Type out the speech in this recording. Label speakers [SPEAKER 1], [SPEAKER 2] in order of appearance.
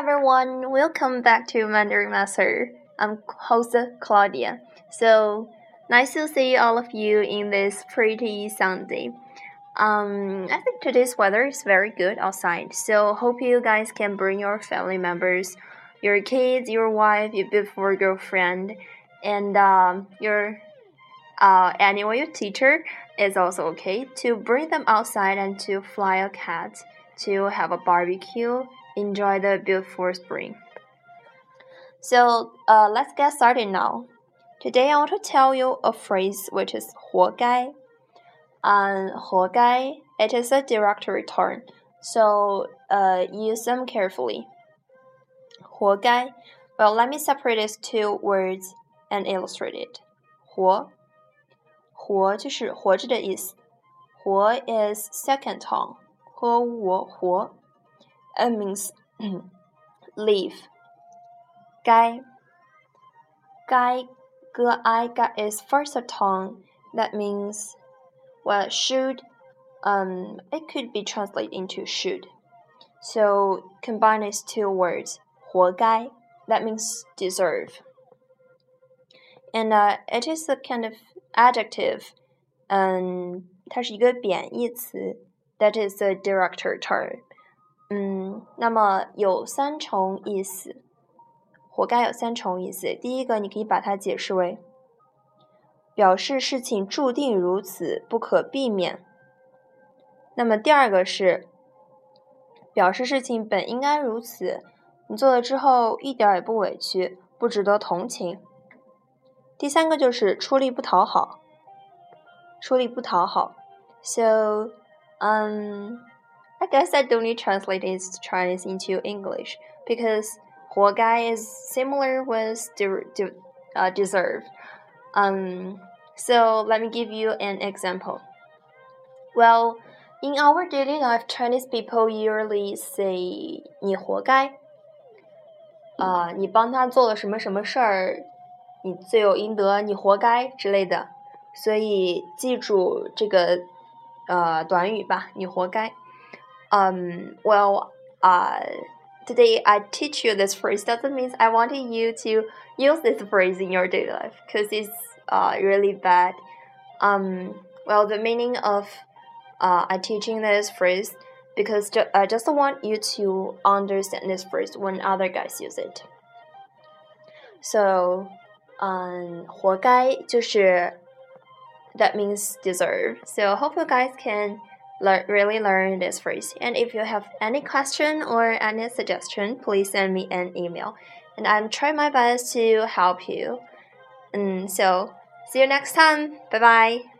[SPEAKER 1] everyone, welcome back to Mandarin Master. I'm host Claudia. So nice to see all of you in this pretty Sunday. Um, I think today's weather is very good outside, so hope you guys can bring your family members, your kids, your wife, your beautiful girlfriend, and um, your uh, anyway, your teacher is also okay to bring them outside and to fly a cat to have a barbecue enjoy the beautiful spring. So uh, let's get started now. Today I want to tell you a phrase which is 活该. Um, 活该, it is a derogatory term, so uh, use them carefully. 活该. Well, let me separate these two words and illustrate it. 活，活就是活着的意思。活 is second tone. 和我活 it means leave. 该该 g i 该 is first tone. That means well should um it could be translated into should. So combine these two words 活该 that means deserve. And uh, it is a kind of adjective. Um, 它是一个贬义词 that is a director term. 嗯，那么有三重意思，活该有三重意思。第一个，你可以把它解释为表示事情注定如此，不可避免。那么第二个是表示事情本应该如此，你做了之后一点也不委屈，不值得同情。第三个就是出力不讨好，出力不讨好。So，嗯。I guess I don't need translate this Chinese into English because 活该 is similar with de de uh, deserve. Um, so let me give you an example. Well, in our daily life, Chinese people usually say 你活该。啊、uh,，你帮他做了什么什么事儿，你罪有应得，你活该之类的。所以记住这个呃短语吧，你活该。 um, well, uh, today I teach you this phrase doesn't mean I wanted you to use this phrase in your daily life because it's uh, really bad. Um, well, the meaning of uh, I teaching this phrase because ju I just want you to understand this phrase when other guys use it. So, um, 活该就是 that means deserve. So hope you guys can really learn this phrase. And if you have any question or any suggestion, please send me an email. And I'll try my best to help you. And so, see you next time. Bye bye.